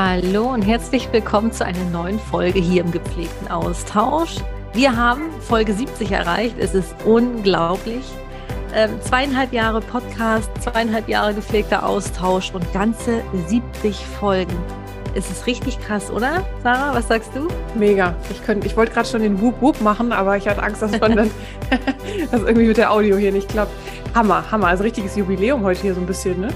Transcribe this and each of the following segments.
Hallo und herzlich willkommen zu einer neuen Folge hier im gepflegten Austausch. Wir haben Folge 70 erreicht. Es ist unglaublich. Ähm, zweieinhalb Jahre Podcast, zweieinhalb Jahre gepflegter Austausch und ganze 70 Folgen. Es ist richtig krass, oder? Sarah, was sagst du? Mega. Ich, ich wollte gerade schon den Whoop Whoop machen, aber ich hatte Angst, dass man dann dass irgendwie mit der Audio hier nicht klappt. Hammer, Hammer. Also richtiges Jubiläum heute hier so ein bisschen, ne?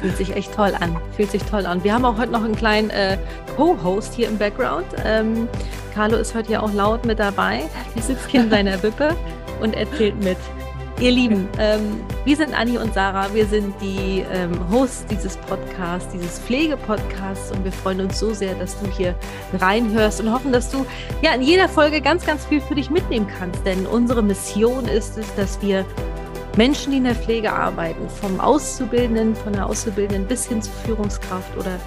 Fühlt sich echt toll an. Fühlt sich toll an. Wir haben auch heute noch einen kleinen äh, Co-Host hier im Background. Ähm, Carlo ist heute ja auch laut mit dabei. Er sitzt hier in seiner Wippe und erzählt mit. Ihr Lieben, ähm, wir sind Anni und Sarah, wir sind die ähm, Hosts dieses Podcasts, dieses Pflegepodcasts und wir freuen uns so sehr, dass du hier reinhörst und hoffen, dass du ja in jeder Folge ganz, ganz viel für dich mitnehmen kannst. Denn unsere Mission ist es, dass wir Menschen, die in der Pflege arbeiten, vom Auszubildenden, von der Auszubildenden bis hin zur Führungskraft oder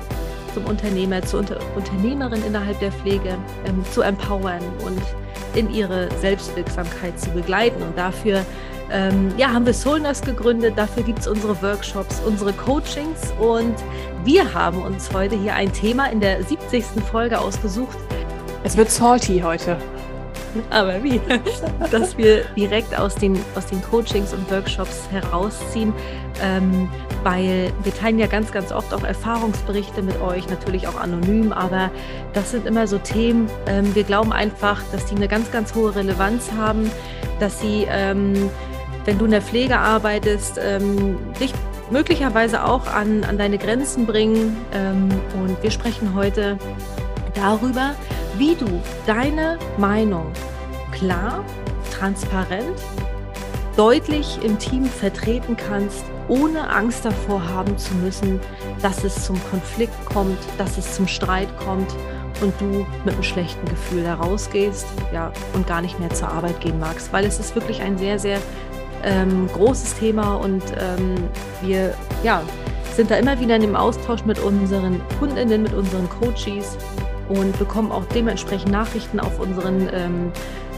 zum Unternehmer, zur Unter Unternehmerin innerhalb der Pflege ähm, zu empowern und in ihre Selbstwirksamkeit zu begleiten. Und dafür ähm, ja, haben wir Soulness gegründet. Dafür gibt es unsere Workshops, unsere Coachings. Und wir haben uns heute hier ein Thema in der 70. Folge ausgesucht. Es wird salty heute. Aber wie? Dass wir direkt aus den, aus den Coachings und Workshops herausziehen, ähm, weil wir teilen ja ganz, ganz oft auch Erfahrungsberichte mit euch, natürlich auch anonym, aber das sind immer so Themen, ähm, wir glauben einfach, dass die eine ganz, ganz hohe Relevanz haben, dass sie, ähm, wenn du in der Pflege arbeitest, ähm, dich möglicherweise auch an, an deine Grenzen bringen. Ähm, und wir sprechen heute darüber, wie du deine Meinung klar, transparent, deutlich im Team vertreten kannst, ohne Angst davor haben zu müssen, dass es zum Konflikt kommt, dass es zum Streit kommt und du mit einem schlechten Gefühl da rausgehst ja, und gar nicht mehr zur Arbeit gehen magst, weil es ist wirklich ein sehr, sehr ähm, großes Thema und ähm, wir ja, sind da immer wieder in dem Austausch mit unseren Kundinnen, mit unseren Coaches und bekommen auch dementsprechend Nachrichten auf unseren ähm,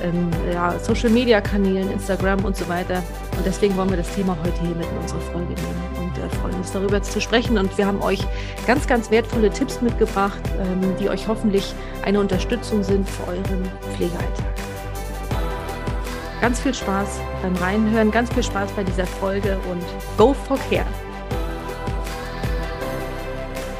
ähm, ja, Social-Media-Kanälen, Instagram und so weiter. Und deswegen wollen wir das Thema heute hier mit in unsere Folge nehmen und äh, freuen uns darüber zu sprechen. Und wir haben euch ganz, ganz wertvolle Tipps mitgebracht, ähm, die euch hoffentlich eine Unterstützung sind für euren Pflegealltag. Ganz viel Spaß beim Reinhören, ganz viel Spaß bei dieser Folge und go for care!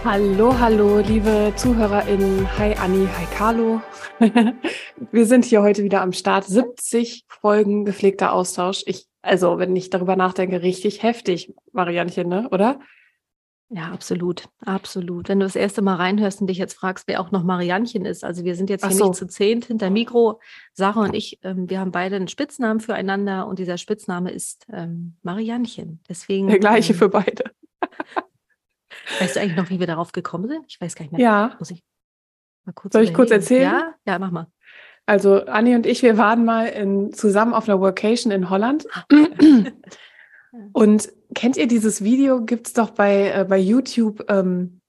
Hallo, hallo, liebe ZuhörerInnen. Hi Anni, hi Carlo. Wir sind hier heute wieder am Start. 70 Folgen gepflegter Austausch. Ich, also, wenn ich darüber nachdenke, richtig heftig, Marianchen, ne? oder? Ja, absolut, absolut. Wenn du das erste Mal reinhörst und dich jetzt fragst, wer auch noch Marianchen ist, also wir sind jetzt hier so. nicht zu zehnt hinter Mikro. Sarah und ich, ähm, wir haben beide einen Spitznamen füreinander und dieser Spitzname ist ähm, Marianchen. Deswegen. Der gleiche ähm, für beide. Weißt du eigentlich noch, wie wir darauf gekommen sind? Ich weiß gar nicht mehr. Ja. Muss ich mal kurz Soll ich kurz erzählen? Ja, ja, mach mal. Also Anni und ich, wir waren mal in, zusammen auf einer Workation in Holland. Ah. und kennt ihr dieses Video? Gibt es doch bei, äh, bei YouTube ähm,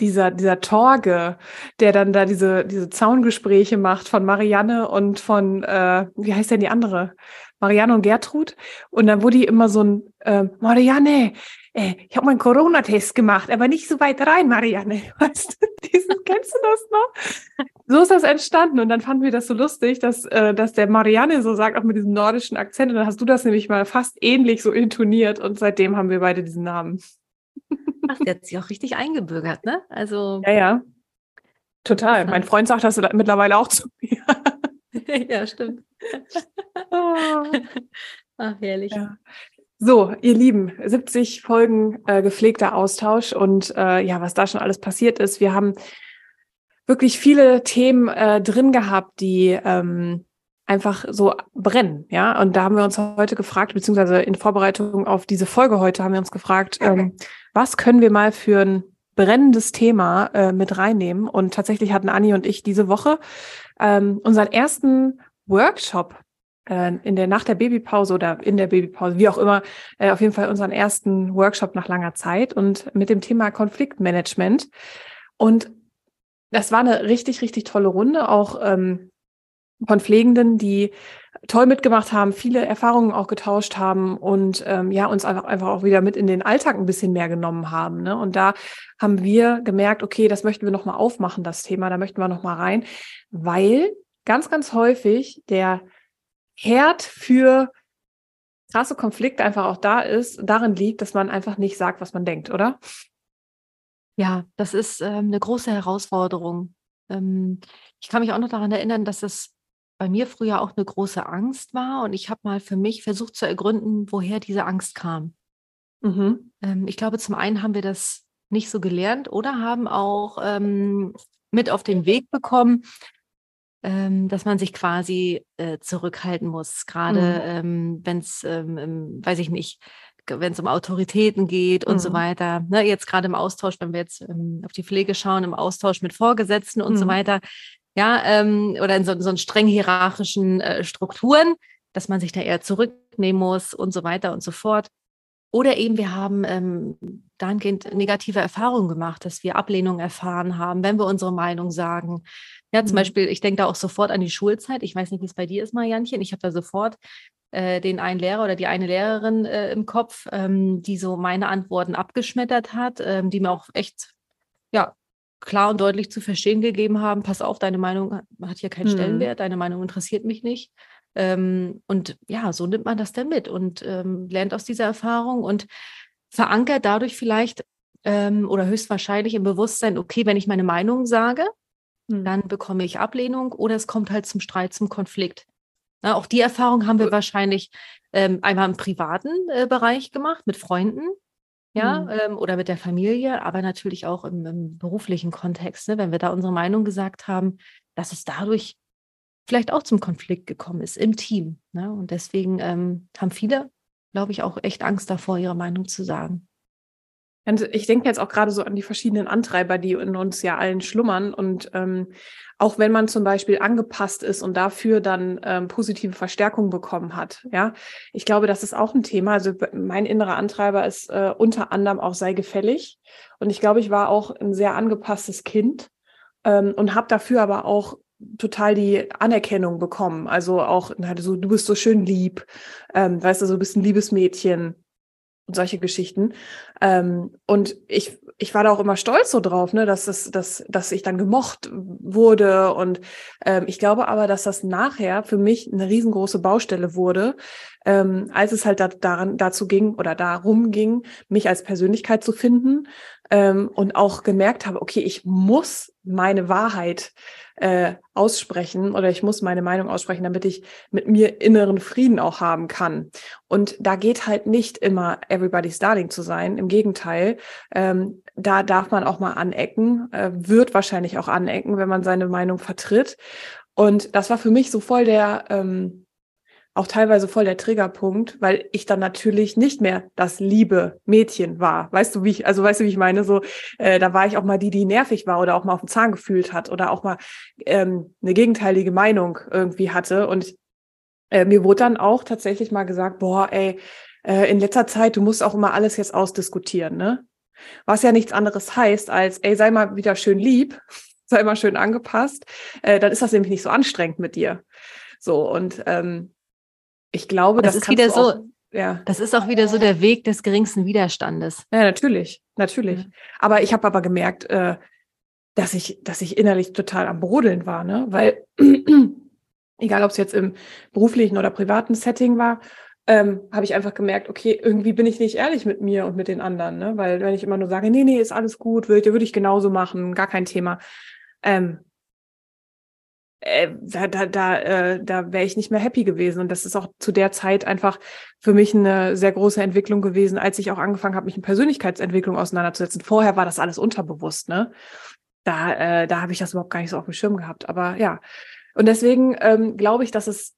dieser, dieser Torge, der dann da diese, diese Zaungespräche macht von Marianne und von, äh, wie heißt denn die andere? Marianne und Gertrud. Und dann wurde die immer so ein, äh, Marianne, äh, ich habe meinen Corona-Test gemacht, aber nicht so weit rein, Marianne. Weißt du, kennst du das noch? So ist das entstanden. Und dann fanden wir das so lustig, dass, äh, dass der Marianne so sagt, auch mit diesem nordischen Akzent. Und dann hast du das nämlich mal fast ähnlich so intoniert. Und seitdem haben wir beide diesen Namen. Ach, der hat sich auch richtig eingebürgert, ne? Also. Ja, ja. Total. Mein Freund sagt das mittlerweile auch zu mir. ja, stimmt. Oh. Ach, herrlich. Ja. So, ihr Lieben, 70 Folgen äh, gepflegter Austausch und äh, ja, was da schon alles passiert ist. Wir haben wirklich viele Themen äh, drin gehabt, die ähm, einfach so brennen, ja. Und da haben wir uns heute gefragt, beziehungsweise in Vorbereitung auf diese Folge heute haben wir uns gefragt, ähm, was können wir mal für ein brennendes Thema äh, mit reinnehmen? Und tatsächlich hatten Anni und ich diese Woche ähm, unseren ersten Workshop äh, in der nach der Babypause oder in der Babypause, wie auch immer, äh, auf jeden Fall unseren ersten Workshop nach langer Zeit und mit dem Thema Konfliktmanagement. Und das war eine richtig, richtig tolle Runde, auch ähm, von Pflegenden, die toll mitgemacht haben, viele Erfahrungen auch getauscht haben und ähm, ja, uns einfach, einfach auch wieder mit in den Alltag ein bisschen mehr genommen haben. Ne? Und da haben wir gemerkt, okay, das möchten wir nochmal aufmachen, das Thema, da möchten wir nochmal rein, weil ganz, ganz häufig der Herd für krasse Konflikte einfach auch da ist, darin liegt, dass man einfach nicht sagt, was man denkt, oder? Ja, das ist ähm, eine große Herausforderung. Ähm, ich kann mich auch noch daran erinnern, dass es bei mir früher auch eine große Angst war und ich habe mal für mich versucht zu ergründen, woher diese Angst kam. Mhm. Ähm, ich glaube, zum einen haben wir das nicht so gelernt oder haben auch ähm, mit auf den Weg bekommen, ähm, dass man sich quasi äh, zurückhalten muss, gerade mhm. ähm, wenn es, ähm, weiß ich nicht, wenn es um Autoritäten geht und mhm. so weiter. Ne, jetzt gerade im Austausch, wenn wir jetzt ähm, auf die Pflege schauen, im Austausch mit Vorgesetzten und mhm. so weiter, ja, ähm, oder in so, so streng hierarchischen äh, Strukturen, dass man sich da eher zurücknehmen muss und so weiter und so fort. Oder eben wir haben ähm, dahingehend negative Erfahrungen gemacht, dass wir Ablehnung erfahren haben, wenn wir unsere Meinung sagen. Ja, zum mhm. Beispiel, ich denke da auch sofort an die Schulzeit. Ich weiß nicht, wie es bei dir ist, Marianchen. Ich habe da sofort äh, den einen Lehrer oder die eine Lehrerin äh, im Kopf, ähm, die so meine Antworten abgeschmettert hat, ähm, die mir auch echt ja, klar und deutlich zu verstehen gegeben haben, pass auf, deine Meinung hat hier keinen mhm. Stellenwert, deine Meinung interessiert mich nicht. Ähm, und ja, so nimmt man das dann mit und ähm, lernt aus dieser Erfahrung und verankert dadurch vielleicht ähm, oder höchstwahrscheinlich im Bewusstsein, okay, wenn ich meine Meinung sage, mhm. dann bekomme ich Ablehnung oder es kommt halt zum Streit, zum Konflikt. Na, auch die Erfahrung haben wir äh. wahrscheinlich ähm, einmal im privaten äh, Bereich gemacht mit Freunden, ja, mhm. ähm, oder mit der Familie, aber natürlich auch im, im beruflichen Kontext, ne, wenn wir da unsere Meinung gesagt haben, dass es dadurch vielleicht auch zum Konflikt gekommen ist im Team. Ne? Und deswegen ähm, haben viele, glaube ich, auch echt Angst davor, ihre Meinung zu sagen. Und ich denke jetzt auch gerade so an die verschiedenen Antreiber, die in uns ja allen schlummern. Und ähm, auch wenn man zum Beispiel angepasst ist und dafür dann ähm, positive Verstärkung bekommen hat, ja, ich glaube, das ist auch ein Thema. Also mein innerer Antreiber ist äh, unter anderem auch sei gefällig. Und ich glaube, ich war auch ein sehr angepasstes Kind ähm, und habe dafür aber auch total die Anerkennung bekommen. Also auch so, du bist so schön lieb, ähm, weißt du, so bist ein liebes Mädchen und solche Geschichten. Ähm, und ich, ich war da auch immer stolz so drauf, ne, dass, das, dass, dass ich dann gemocht wurde. Und ähm, ich glaube aber, dass das nachher für mich eine riesengroße Baustelle wurde, ähm, als es halt da, daran, dazu ging oder darum ging, mich als Persönlichkeit zu finden ähm, und auch gemerkt habe, okay, ich muss meine Wahrheit äh, aussprechen oder ich muss meine Meinung aussprechen, damit ich mit mir inneren Frieden auch haben kann. Und da geht halt nicht immer everybody's darling zu sein. Im Gegenteil, ähm, da darf man auch mal anecken, äh, wird wahrscheinlich auch anecken, wenn man seine Meinung vertritt. Und das war für mich so voll der ähm, auch teilweise voll der Triggerpunkt, weil ich dann natürlich nicht mehr das liebe Mädchen war. Weißt du, wie ich, also weißt du, wie ich meine? So, äh, da war ich auch mal die, die nervig war oder auch mal auf den Zahn gefühlt hat oder auch mal ähm, eine gegenteilige Meinung irgendwie hatte. Und äh, mir wurde dann auch tatsächlich mal gesagt, boah, ey, äh, in letzter Zeit, du musst auch immer alles jetzt ausdiskutieren, ne? Was ja nichts anderes heißt als, ey, sei mal wieder schön lieb, sei mal schön angepasst, äh, dann ist das nämlich nicht so anstrengend mit dir. So, und ähm, ich glaube, das, das ist wieder so. ja. Das ist auch wieder so der Weg des geringsten Widerstandes. Ja, natürlich, natürlich. Ja. Aber ich habe aber gemerkt, äh, dass ich, dass ich innerlich total am Brodeln war, ne? Weil egal, ob es jetzt im beruflichen oder privaten Setting war, ähm, habe ich einfach gemerkt, okay, irgendwie bin ich nicht ehrlich mit mir und mit den anderen, ne? Weil wenn ich immer nur sage, nee, nee, ist alles gut, würde, würde ich genauso machen, gar kein Thema. Ähm, äh, da, da, da, äh, da wäre ich nicht mehr happy gewesen. Und das ist auch zu der Zeit einfach für mich eine sehr große Entwicklung gewesen, als ich auch angefangen habe, mich mit Persönlichkeitsentwicklung auseinanderzusetzen. Vorher war das alles unterbewusst, ne? Da, äh, da habe ich das überhaupt gar nicht so auf dem Schirm gehabt. Aber ja. Und deswegen ähm, glaube ich, dass es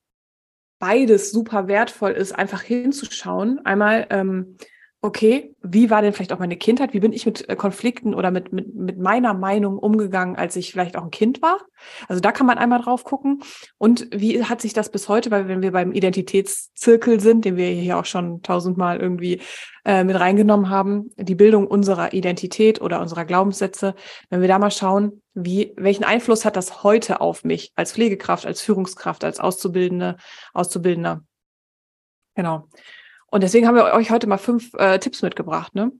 beides super wertvoll ist, einfach hinzuschauen. Einmal, ähm, okay, wie war denn vielleicht auch meine Kindheit? Wie bin ich mit äh, Konflikten oder mit, mit, mit meiner Meinung umgegangen, als ich vielleicht auch ein Kind war? Also da kann man einmal drauf gucken. Und wie hat sich das bis heute, weil wenn wir beim Identitätszirkel sind, den wir hier auch schon tausendmal irgendwie äh, mit reingenommen haben, die Bildung unserer Identität oder unserer Glaubenssätze, wenn wir da mal schauen, wie, welchen Einfluss hat das heute auf mich als Pflegekraft, als Führungskraft, als Auszubildende, Auszubildender? Genau. Und deswegen haben wir euch heute mal fünf äh, Tipps mitgebracht, ne?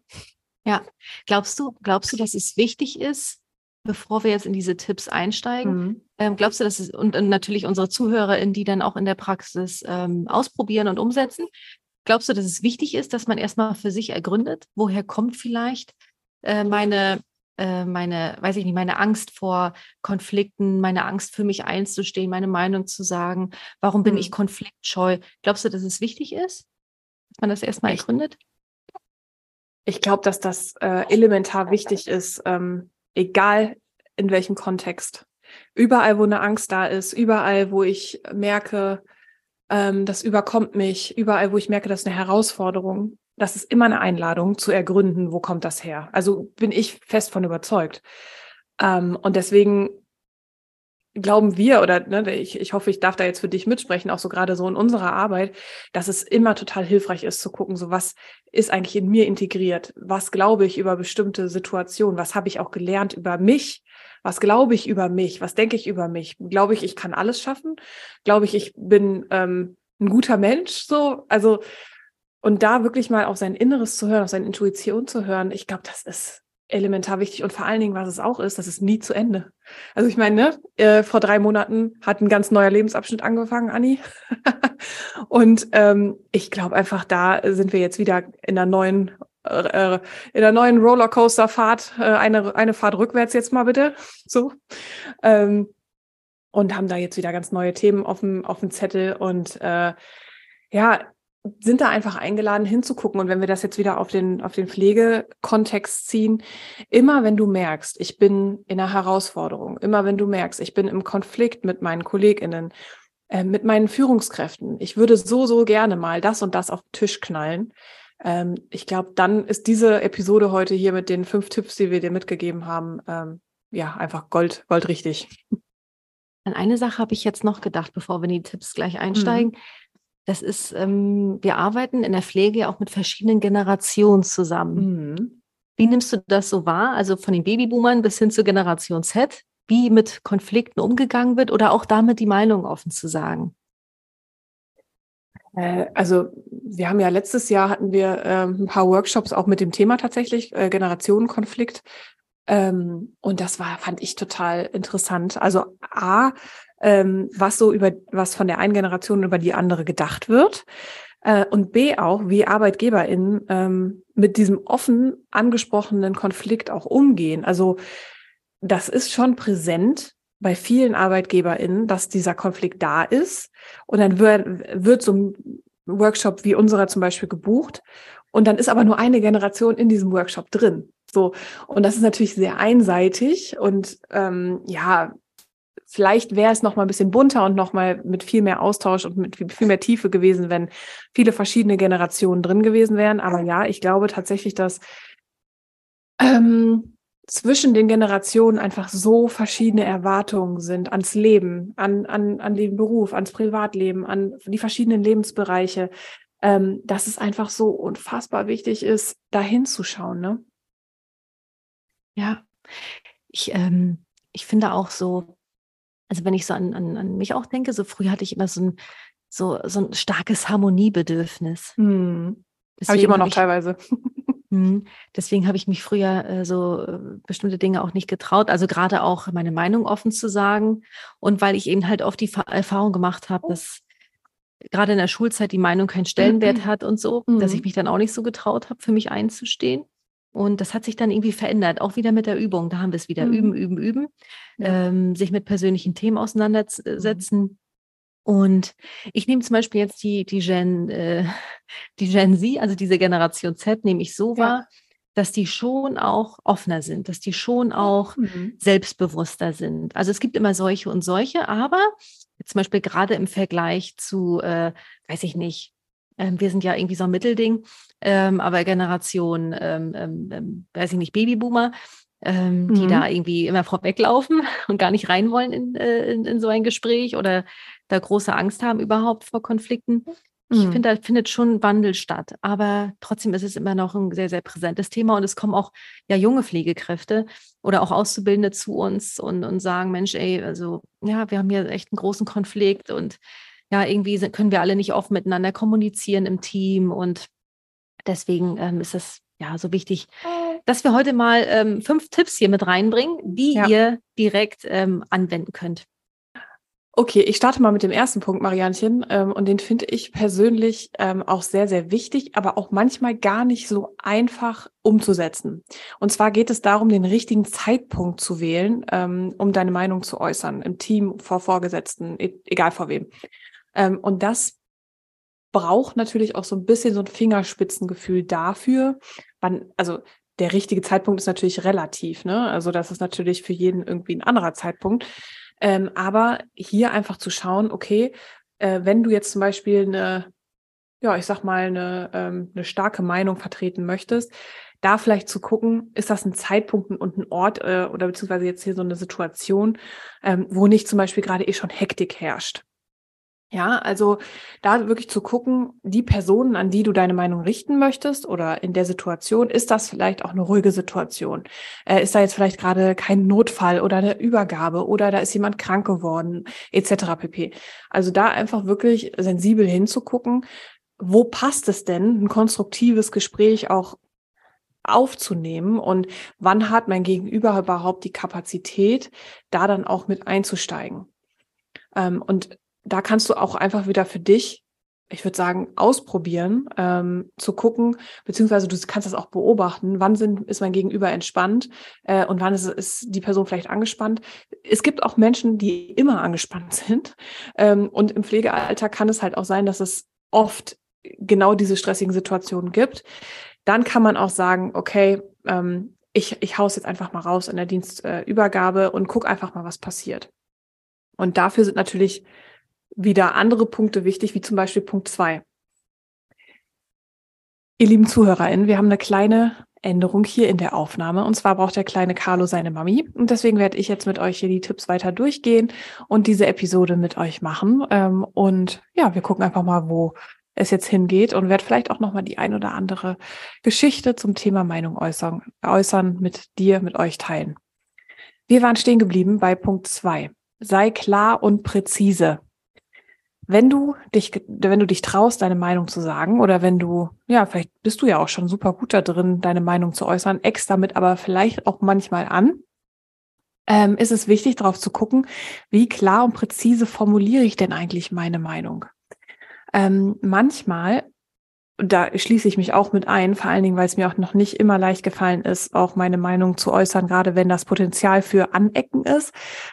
Ja. Glaubst du, glaubst du, dass es wichtig ist, bevor wir jetzt in diese Tipps einsteigen, mhm. ähm, glaubst du, dass es, und, und, natürlich unsere ZuhörerInnen, die dann auch in der Praxis ähm, ausprobieren und umsetzen, glaubst du, dass es wichtig ist, dass man erstmal für sich ergründet, woher kommt vielleicht äh, meine, äh, meine, weiß ich nicht, meine Angst vor Konflikten, meine Angst für mich einzustehen, meine Meinung zu sagen, warum bin mhm. ich konfliktscheu? Glaubst du, dass es wichtig ist? Dass man das erstmal ergründet? Ich glaube, dass das äh, elementar wichtig ist, ähm, egal in welchem Kontext. Überall, wo eine Angst da ist, überall, wo ich merke, ähm, das überkommt mich, überall, wo ich merke, das ist eine Herausforderung, das ist immer eine Einladung zu ergründen, wo kommt das her. Also bin ich fest von überzeugt. Ähm, und deswegen glauben wir oder ne, ich, ich hoffe, ich darf da jetzt für dich mitsprechen, auch so gerade so in unserer Arbeit, dass es immer total hilfreich ist zu gucken, so was ist eigentlich in mir integriert, was glaube ich über bestimmte Situationen, was habe ich auch gelernt über mich, was glaube ich über mich, was denke ich über mich, glaube ich, ich kann alles schaffen, glaube ich, ich bin ähm, ein guter Mensch, so, also und da wirklich mal auf sein Inneres zu hören, auf seine Intuition zu hören, ich glaube, das ist elementar wichtig und vor allen Dingen, was es auch ist, das ist nie zu Ende. Also ich meine, ne, äh, vor drei Monaten hat ein ganz neuer Lebensabschnitt angefangen, Anni. und ähm, ich glaube einfach, da sind wir jetzt wieder in einer neuen, äh, in der neuen Rollercoaster-Fahrt, äh, eine, eine Fahrt rückwärts jetzt mal bitte. So. Ähm, und haben da jetzt wieder ganz neue Themen auf dem, auf dem Zettel. Und äh, ja, sind da einfach eingeladen hinzugucken. Und wenn wir das jetzt wieder auf den, auf den Pflegekontext ziehen, immer wenn du merkst, ich bin in einer Herausforderung, immer wenn du merkst, ich bin im Konflikt mit meinen KollegInnen, äh, mit meinen Führungskräften, ich würde so, so gerne mal das und das auf den Tisch knallen. Ähm, ich glaube, dann ist diese Episode heute hier mit den fünf Tipps, die wir dir mitgegeben haben, ähm, ja, einfach Gold, Gold richtig. An eine Sache habe ich jetzt noch gedacht, bevor wir in die Tipps gleich einsteigen. Mhm das ist, ähm, wir arbeiten in der Pflege auch mit verschiedenen Generationen zusammen. Mhm. Wie nimmst du das so wahr? Also von den Babyboomern bis hin zur Generation Z, wie mit Konflikten umgegangen wird oder auch damit die Meinung offen zu sagen? Äh, also wir haben ja letztes Jahr hatten wir äh, ein paar Workshops auch mit dem Thema tatsächlich äh, Generationenkonflikt ähm, und das war fand ich total interessant. Also a ähm, was so über, was von der einen Generation über die andere gedacht wird. Äh, und B auch, wie ArbeitgeberInnen ähm, mit diesem offen angesprochenen Konflikt auch umgehen. Also das ist schon präsent bei vielen ArbeitgeberInnen, dass dieser Konflikt da ist. Und dann wird, wird so ein Workshop wie unserer zum Beispiel gebucht. Und dann ist aber nur eine Generation in diesem Workshop drin. So. Und das ist natürlich sehr einseitig und ähm, ja, vielleicht wäre es noch mal ein bisschen bunter und noch mal mit viel mehr Austausch und mit viel mehr Tiefe gewesen, wenn viele verschiedene Generationen drin gewesen wären. Aber ja, ich glaube tatsächlich, dass ähm, zwischen den Generationen einfach so verschiedene Erwartungen sind ans Leben, an, an, an den Beruf, ans Privatleben, an die verschiedenen Lebensbereiche, ähm, dass es einfach so unfassbar wichtig ist, da hinzuschauen. Ne? Ja, ich, ähm, ich finde auch so, also wenn ich so an, an, an mich auch denke, so früh hatte ich immer so ein, so, so ein starkes Harmoniebedürfnis. Hm. Habe ich immer noch ich, teilweise. Hm, deswegen habe ich mich früher äh, so äh, bestimmte Dinge auch nicht getraut, also gerade auch meine Meinung offen zu sagen. Und weil ich eben halt oft die Fa Erfahrung gemacht habe, dass gerade in der Schulzeit die Meinung keinen Stellenwert mhm. hat und so, mhm. dass ich mich dann auch nicht so getraut habe, für mich einzustehen. Und das hat sich dann irgendwie verändert, auch wieder mit der Übung. Da haben wir es wieder mhm. üben, üben, üben, ja. ähm, sich mit persönlichen Themen auseinandersetzen. Mhm. Und ich nehme zum Beispiel jetzt die, die, Gen, äh, die Gen Z, also diese Generation Z, nehme ich so ja. wahr, dass die schon auch offener sind, dass die schon auch mhm. selbstbewusster sind. Also es gibt immer solche und solche, aber zum Beispiel gerade im Vergleich zu, äh, weiß ich nicht, ähm, wir sind ja irgendwie so ein Mittelding, ähm, aber Generation, ähm, ähm, ähm weiß ich nicht, Babyboomer, ähm, mhm. die da irgendwie immer vorweglaufen und gar nicht rein wollen in, äh, in, in, so ein Gespräch oder da große Angst haben überhaupt vor Konflikten. Ich mhm. finde, da findet schon Wandel statt, aber trotzdem ist es immer noch ein sehr, sehr präsentes Thema und es kommen auch ja junge Pflegekräfte oder auch Auszubildende zu uns und, und sagen, Mensch, ey, also ja, wir haben hier echt einen großen Konflikt und ja, irgendwie sind, können wir alle nicht offen miteinander kommunizieren im Team und deswegen ähm, ist es ja so wichtig, dass wir heute mal ähm, fünf Tipps hier mit reinbringen, die ja. ihr direkt ähm, anwenden könnt. Okay, ich starte mal mit dem ersten Punkt, Marianchen. Ähm, und den finde ich persönlich ähm, auch sehr, sehr wichtig, aber auch manchmal gar nicht so einfach umzusetzen. Und zwar geht es darum, den richtigen Zeitpunkt zu wählen, ähm, um deine Meinung zu äußern, im Team, vor Vorgesetzten, e egal vor wem. Ähm, und das braucht natürlich auch so ein bisschen so ein Fingerspitzengefühl dafür, wann, also der richtige Zeitpunkt ist natürlich relativ, ne? Also das ist natürlich für jeden irgendwie ein anderer Zeitpunkt. Ähm, aber hier einfach zu schauen, okay, äh, wenn du jetzt zum Beispiel eine, ja, ich sag mal, eine, ähm, eine starke Meinung vertreten möchtest, da vielleicht zu gucken, ist das ein Zeitpunkt und ein Ort äh, oder beziehungsweise jetzt hier so eine Situation, ähm, wo nicht zum Beispiel gerade eh schon Hektik herrscht. Ja, also da wirklich zu gucken, die Personen, an die du deine Meinung richten möchtest oder in der Situation, ist das vielleicht auch eine ruhige Situation? Äh, ist da jetzt vielleicht gerade kein Notfall oder eine Übergabe oder da ist jemand krank geworden, etc. pp. Also da einfach wirklich sensibel hinzugucken, wo passt es denn, ein konstruktives Gespräch auch aufzunehmen und wann hat mein Gegenüber überhaupt die Kapazität, da dann auch mit einzusteigen. Ähm, und da kannst du auch einfach wieder für dich, ich würde sagen, ausprobieren, ähm, zu gucken, beziehungsweise du kannst das auch beobachten, wann sind, ist mein Gegenüber entspannt äh, und wann ist, ist die Person vielleicht angespannt. Es gibt auch Menschen, die immer angespannt sind. Ähm, und im Pflegealter kann es halt auch sein, dass es oft genau diese stressigen Situationen gibt. Dann kann man auch sagen, okay, ähm, ich, ich hau's jetzt einfach mal raus in der Dienstübergabe und guck einfach mal, was passiert. Und dafür sind natürlich wieder andere Punkte wichtig, wie zum Beispiel Punkt zwei. Ihr lieben ZuhörerInnen, wir haben eine kleine Änderung hier in der Aufnahme. Und zwar braucht der kleine Carlo seine Mami. Und deswegen werde ich jetzt mit euch hier die Tipps weiter durchgehen und diese Episode mit euch machen. Ähm, und ja, wir gucken einfach mal, wo es jetzt hingeht und werde vielleicht auch nochmal die ein oder andere Geschichte zum Thema Meinung äußern, äußern mit dir, mit euch teilen. Wir waren stehen geblieben bei Punkt zwei. Sei klar und präzise wenn du dich, wenn du dich traust, deine Meinung zu sagen, oder wenn du, ja, vielleicht bist du ja auch schon super gut da drin, deine Meinung zu äußern, ex damit aber vielleicht auch manchmal an, ähm, ist es wichtig, darauf zu gucken, wie klar und präzise formuliere ich denn eigentlich meine Meinung. Ähm, manchmal da schließe ich mich auch mit ein, vor allen Dingen, weil es mir auch noch nicht immer leicht gefallen ist, auch meine Meinung zu äußern, gerade wenn das Potenzial für Anecken ist,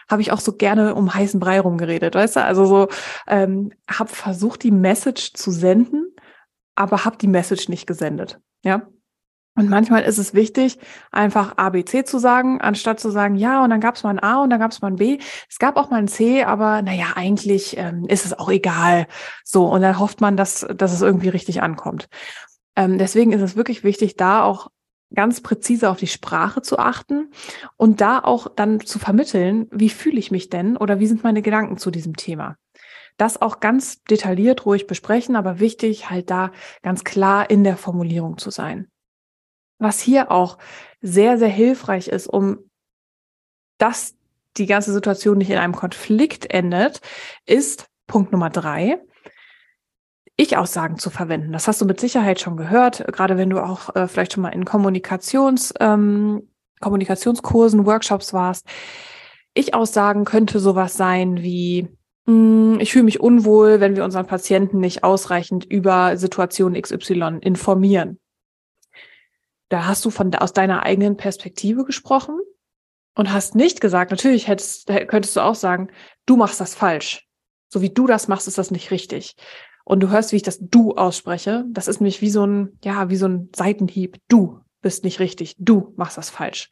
habe ich auch so gerne um heißen Brei rumgeredet, weißt du? Also so, ähm, habe versucht, die Message zu senden, aber habe die Message nicht gesendet, ja? Und manchmal ist es wichtig, einfach A, B, C zu sagen, anstatt zu sagen, ja, und dann gab es mal ein A und dann gab es mal ein B. Es gab auch mal ein C, aber naja, eigentlich ähm, ist es auch egal. So, und dann hofft man, dass, dass es irgendwie richtig ankommt. Ähm, deswegen ist es wirklich wichtig, da auch ganz präzise auf die Sprache zu achten und da auch dann zu vermitteln, wie fühle ich mich denn oder wie sind meine Gedanken zu diesem Thema. Das auch ganz detailliert ruhig besprechen, aber wichtig, halt da ganz klar in der Formulierung zu sein. Was hier auch sehr, sehr hilfreich ist, um dass die ganze Situation nicht in einem Konflikt endet, ist Punkt Nummer drei, Ich-Aussagen zu verwenden. Das hast du mit Sicherheit schon gehört, gerade wenn du auch äh, vielleicht schon mal in Kommunikations, ähm, Kommunikationskursen, Workshops warst. Ich-Aussagen könnte sowas sein wie, hm, ich fühle mich unwohl, wenn wir unseren Patienten nicht ausreichend über Situation XY informieren. Da hast du von aus deiner eigenen Perspektive gesprochen und hast nicht gesagt, natürlich hättest, könntest du auch sagen, du machst das falsch. So wie du das machst, ist das nicht richtig. Und du hörst, wie ich das du ausspreche. Das ist nämlich wie so ein, ja, wie so ein Seitenhieb. Du bist nicht richtig. Du machst das falsch.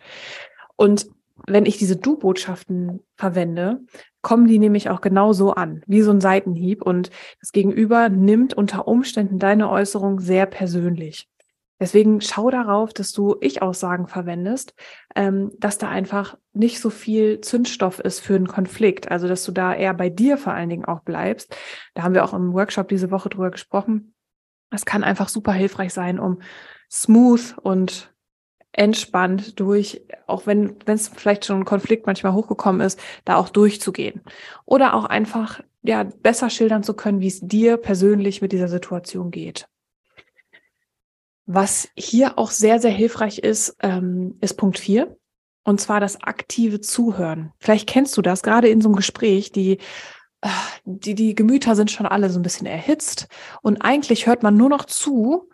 Und wenn ich diese Du-Botschaften verwende, kommen die nämlich auch genauso an, wie so ein Seitenhieb. Und das Gegenüber nimmt unter Umständen deine Äußerung sehr persönlich. Deswegen schau darauf, dass du Ich-Aussagen verwendest, ähm, dass da einfach nicht so viel Zündstoff ist für einen Konflikt. Also, dass du da eher bei dir vor allen Dingen auch bleibst. Da haben wir auch im Workshop diese Woche drüber gesprochen. Das kann einfach super hilfreich sein, um smooth und entspannt durch, auch wenn wenn es vielleicht schon ein Konflikt manchmal hochgekommen ist, da auch durchzugehen. Oder auch einfach ja besser schildern zu können, wie es dir persönlich mit dieser Situation geht. Was hier auch sehr, sehr hilfreich ist, ähm, ist Punkt vier Und zwar das aktive Zuhören. Vielleicht kennst du das gerade in so einem Gespräch, die, äh, die, die Gemüter sind schon alle so ein bisschen erhitzt. Und eigentlich hört man nur noch zu,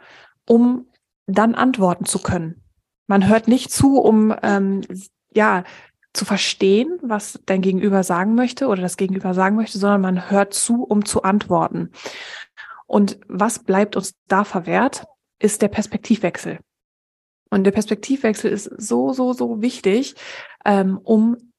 um dann antworten zu können. Man hört nicht zu, um ähm, ja zu verstehen, was dein Gegenüber sagen möchte oder das Gegenüber sagen möchte, sondern man hört zu, um zu antworten. Und was bleibt uns da verwehrt? Ist der Perspektivwechsel. Und der Perspektivwechsel ist so, so, so wichtig, ähm, um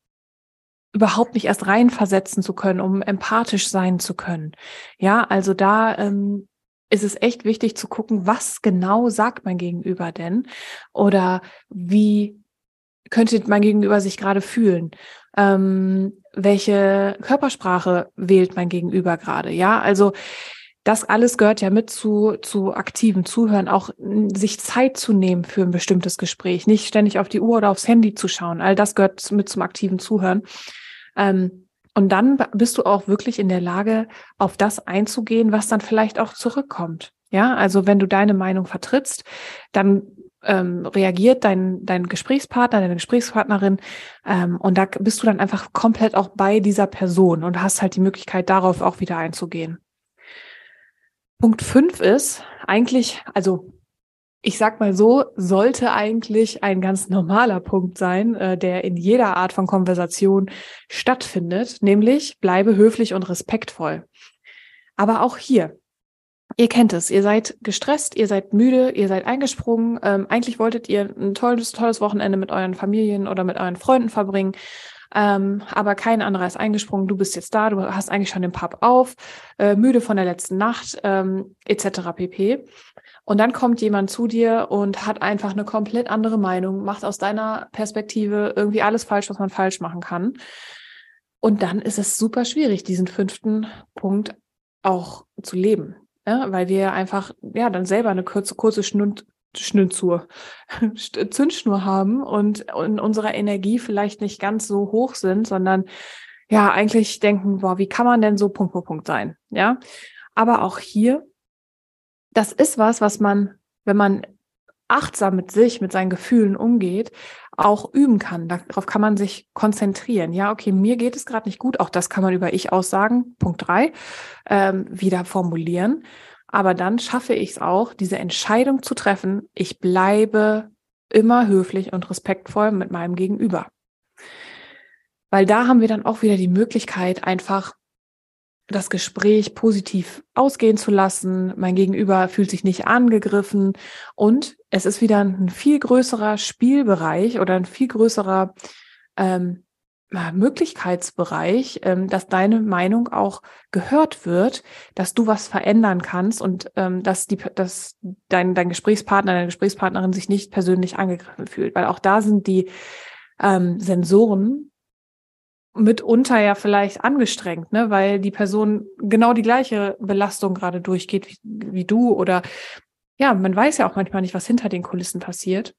überhaupt nicht erst reinversetzen zu können, um empathisch sein zu können. Ja, also da ähm, ist es echt wichtig zu gucken, was genau sagt mein Gegenüber denn oder wie könnte mein Gegenüber sich gerade fühlen? Ähm, welche Körpersprache wählt mein Gegenüber gerade? Ja, also das alles gehört ja mit zu, zu aktivem Zuhören, auch sich Zeit zu nehmen für ein bestimmtes Gespräch, nicht ständig auf die Uhr oder aufs Handy zu schauen. All das gehört mit zum aktiven Zuhören. Ähm, und dann bist du auch wirklich in der Lage, auf das einzugehen, was dann vielleicht auch zurückkommt. Ja, also wenn du deine Meinung vertrittst, dann ähm, reagiert dein, dein Gesprächspartner, deine Gesprächspartnerin ähm, und da bist du dann einfach komplett auch bei dieser Person und hast halt die Möglichkeit, darauf auch wieder einzugehen. Punkt fünf ist eigentlich, also ich sag mal so, sollte eigentlich ein ganz normaler Punkt sein, äh, der in jeder Art von Konversation stattfindet, nämlich bleibe höflich und respektvoll. Aber auch hier, ihr kennt es, ihr seid gestresst, ihr seid müde, ihr seid eingesprungen. Ähm, eigentlich wolltet ihr ein tolles, tolles Wochenende mit euren Familien oder mit euren Freunden verbringen. Ähm, aber kein anderer ist eingesprungen. Du bist jetzt da, du hast eigentlich schon den Pub auf, äh, müde von der letzten Nacht, ähm, etc. pp. Und dann kommt jemand zu dir und hat einfach eine komplett andere Meinung, macht aus deiner Perspektive irgendwie alles falsch, was man falsch machen kann. Und dann ist es super schwierig, diesen fünften Punkt auch zu leben. Ja, weil wir einfach, ja, dann selber eine kurze, kurze Schnund, Schnürzur, Zündschnur haben und in unserer Energie vielleicht nicht ganz so hoch sind, sondern ja, eigentlich denken, boah, wie kann man denn so Punkt, Punkt, Punkt sein? Ja. Aber auch hier, das ist was, was man, wenn man achtsam mit sich, mit seinen Gefühlen umgeht, auch üben kann. Darauf kann man sich konzentrieren. Ja, okay, mir geht es gerade nicht gut. Auch das kann man über Ich aussagen, Punkt drei, ähm, wieder formulieren. Aber dann schaffe ich es auch, diese Entscheidung zu treffen, ich bleibe immer höflich und respektvoll mit meinem Gegenüber. Weil da haben wir dann auch wieder die Möglichkeit, einfach das Gespräch positiv ausgehen zu lassen. Mein Gegenüber fühlt sich nicht angegriffen und es ist wieder ein viel größerer Spielbereich oder ein viel größerer ähm, Möglichkeitsbereich, ähm, dass deine Meinung auch gehört wird, dass du was verändern kannst und ähm, dass die, dass dein, dein Gesprächspartner, deine Gesprächspartnerin sich nicht persönlich angegriffen fühlt, weil auch da sind die ähm, Sensoren mitunter ja vielleicht angestrengt, ne, weil die Person genau die gleiche Belastung gerade durchgeht wie, wie du oder ja, man weiß ja auch manchmal nicht, was hinter den Kulissen passiert.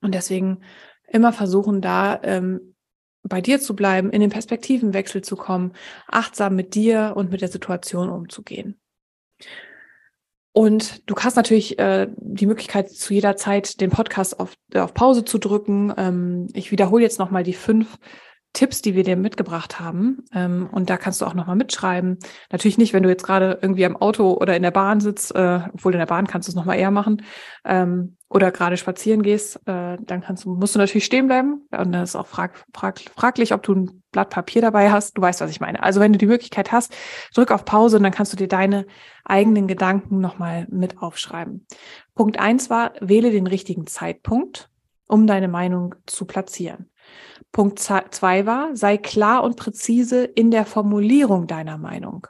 Und deswegen immer versuchen da ähm, bei dir zu bleiben, in den Perspektivenwechsel zu kommen, achtsam mit dir und mit der Situation umzugehen. Und du hast natürlich äh, die Möglichkeit, zu jeder Zeit den Podcast auf, äh, auf Pause zu drücken. Ähm, ich wiederhole jetzt nochmal die fünf Tipps, die wir dir mitgebracht haben. Ähm, und da kannst du auch nochmal mitschreiben. Natürlich nicht, wenn du jetzt gerade irgendwie am Auto oder in der Bahn sitzt, äh, obwohl in der Bahn kannst du es nochmal eher machen, ähm, oder gerade spazieren gehst, äh, dann kannst du, musst du natürlich stehen bleiben. Und das ist auch frag, frag, fraglich, ob du ein Blatt Papier dabei hast. Du weißt, was ich meine. Also wenn du die Möglichkeit hast, drück auf Pause und dann kannst du dir deine eigenen Gedanken nochmal mit aufschreiben. Punkt eins war, wähle den richtigen Zeitpunkt, um deine Meinung zu platzieren. Punkt zwei war, sei klar und präzise in der Formulierung deiner Meinung.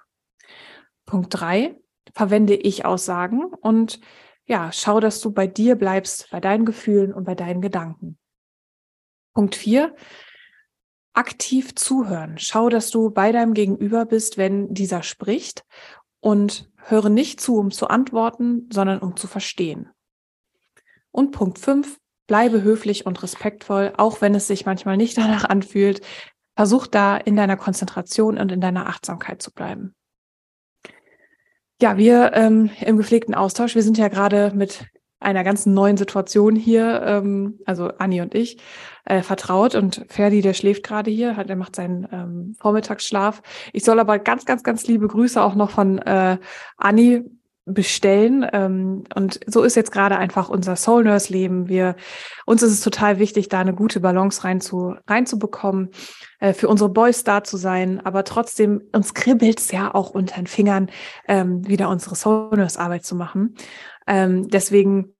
Punkt drei, verwende Ich-Aussagen und ja, schau, dass du bei dir bleibst, bei deinen Gefühlen und bei deinen Gedanken. Punkt vier, aktiv zuhören. Schau, dass du bei deinem Gegenüber bist, wenn dieser spricht und höre nicht zu, um zu antworten, sondern um zu verstehen. Und Punkt fünf, bleibe höflich und respektvoll, auch wenn es sich manchmal nicht danach anfühlt. Versuch da in deiner Konzentration und in deiner Achtsamkeit zu bleiben. Ja, wir ähm, im gepflegten Austausch, wir sind ja gerade mit einer ganz neuen Situation hier, ähm, also Anni und ich, äh, vertraut und Ferdi, der schläft gerade hier, hat, er macht seinen ähm, Vormittagsschlaf. Ich soll aber ganz, ganz, ganz liebe Grüße auch noch von äh, Anni bestellen. Ähm, und so ist jetzt gerade einfach unser Soul Nurse Leben. Wir, uns ist es total wichtig, da eine gute Balance rein zu, reinzubekommen, äh, für unsere Boys da zu sein. Aber trotzdem, uns kribbelt's ja auch unter den Fingern, ähm, wieder unsere Soul Nurse Arbeit zu machen. Ähm, deswegen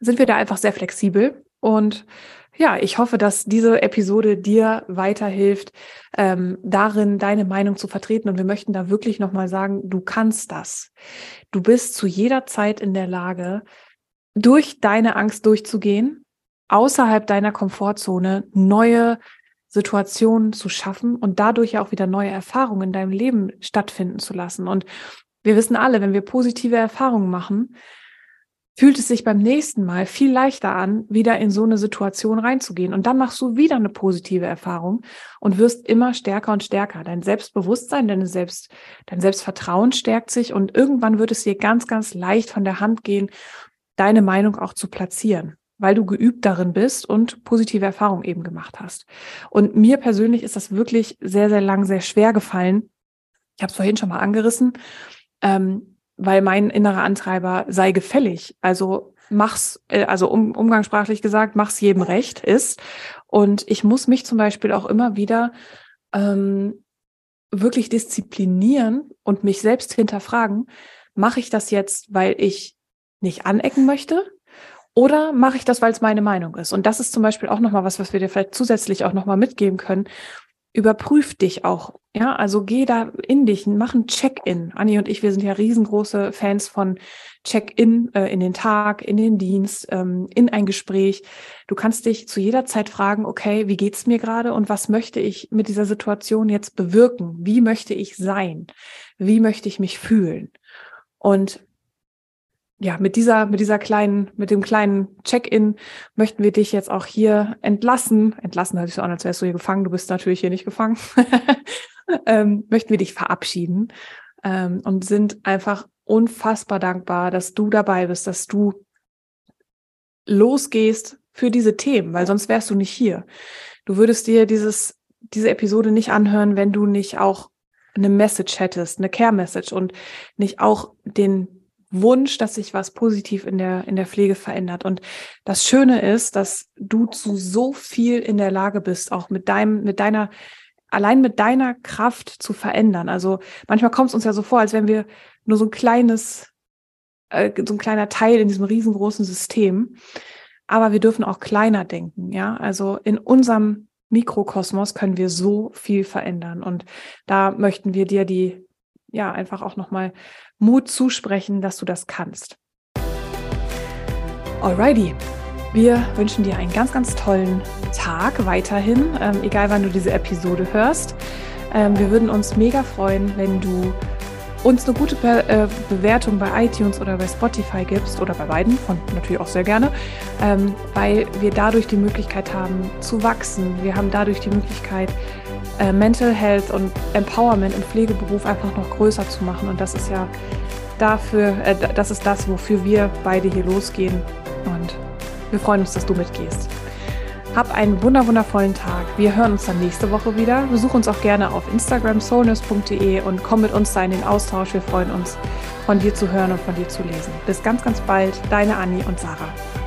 sind wir da einfach sehr flexibel und ja, ich hoffe, dass diese Episode dir weiterhilft, ähm, darin deine Meinung zu vertreten. Und wir möchten da wirklich nochmal sagen, du kannst das. Du bist zu jeder Zeit in der Lage, durch deine Angst durchzugehen, außerhalb deiner Komfortzone neue Situationen zu schaffen und dadurch auch wieder neue Erfahrungen in deinem Leben stattfinden zu lassen. Und wir wissen alle, wenn wir positive Erfahrungen machen, fühlt es sich beim nächsten Mal viel leichter an, wieder in so eine Situation reinzugehen. Und dann machst du wieder eine positive Erfahrung und wirst immer stärker und stärker. Dein Selbstbewusstsein, deine Selbst, dein Selbstvertrauen stärkt sich und irgendwann wird es dir ganz, ganz leicht von der Hand gehen, deine Meinung auch zu platzieren, weil du geübt darin bist und positive Erfahrungen eben gemacht hast. Und mir persönlich ist das wirklich sehr, sehr lang sehr schwer gefallen. Ich habe es vorhin schon mal angerissen. Ähm, weil mein innerer Antreiber sei gefällig. Also mach's, äh, also um, umgangssprachlich gesagt, mach's jedem recht ist. Und ich muss mich zum Beispiel auch immer wieder ähm, wirklich disziplinieren und mich selbst hinterfragen, mache ich das jetzt, weil ich nicht anecken möchte? Oder mache ich das, weil es meine Meinung ist? Und das ist zum Beispiel auch nochmal was, was wir dir vielleicht zusätzlich auch nochmal mitgeben können überprüf dich auch. Ja, also geh da in dich, mach ein Check-in. Anni und ich, wir sind ja riesengroße Fans von Check-in äh, in den Tag, in den Dienst, ähm, in ein Gespräch. Du kannst dich zu jeder Zeit fragen, okay, wie geht's mir gerade und was möchte ich mit dieser Situation jetzt bewirken? Wie möchte ich sein? Wie möchte ich mich fühlen? Und ja, mit dieser, mit dieser kleinen, mit dem kleinen Check-in möchten wir dich jetzt auch hier entlassen. Entlassen hört sich so an, als wärst du hier gefangen. Du bist natürlich hier nicht gefangen. ähm, möchten wir dich verabschieden ähm, und sind einfach unfassbar dankbar, dass du dabei bist, dass du losgehst für diese Themen, weil sonst wärst du nicht hier. Du würdest dir dieses, diese Episode nicht anhören, wenn du nicht auch eine Message hättest, eine Care-Message und nicht auch den Wunsch, dass sich was positiv in der, in der Pflege verändert. Und das Schöne ist, dass du zu so viel in der Lage bist, auch mit deinem, mit deiner, allein mit deiner Kraft zu verändern. Also manchmal kommt es uns ja so vor, als wenn wir nur so ein kleines, äh, so ein kleiner Teil in diesem riesengroßen System. Aber wir dürfen auch kleiner denken, ja. Also in unserem Mikrokosmos können wir so viel verändern. Und da möchten wir dir die, ja, einfach auch nochmal Mut zusprechen, dass du das kannst. Alrighty. Wir wünschen dir einen ganz, ganz tollen Tag weiterhin, ähm, egal wann du diese Episode hörst. Ähm, wir würden uns mega freuen, wenn du uns eine gute Be äh, Bewertung bei iTunes oder bei Spotify gibst oder bei beiden, von natürlich auch sehr gerne, ähm, weil wir dadurch die Möglichkeit haben zu wachsen. Wir haben dadurch die Möglichkeit, äh, Mental Health und Empowerment im Pflegeberuf einfach noch größer zu machen. Und das ist ja dafür, äh, das ist das, wofür wir beide hier losgehen. Und wir freuen uns, dass du mitgehst. Hab einen wunderwundervollen Tag. Wir hören uns dann nächste Woche wieder. Besuch uns auch gerne auf Instagram soulness.de und komm mit uns da in den Austausch. Wir freuen uns, von dir zu hören und von dir zu lesen. Bis ganz, ganz bald. Deine Anni und Sarah.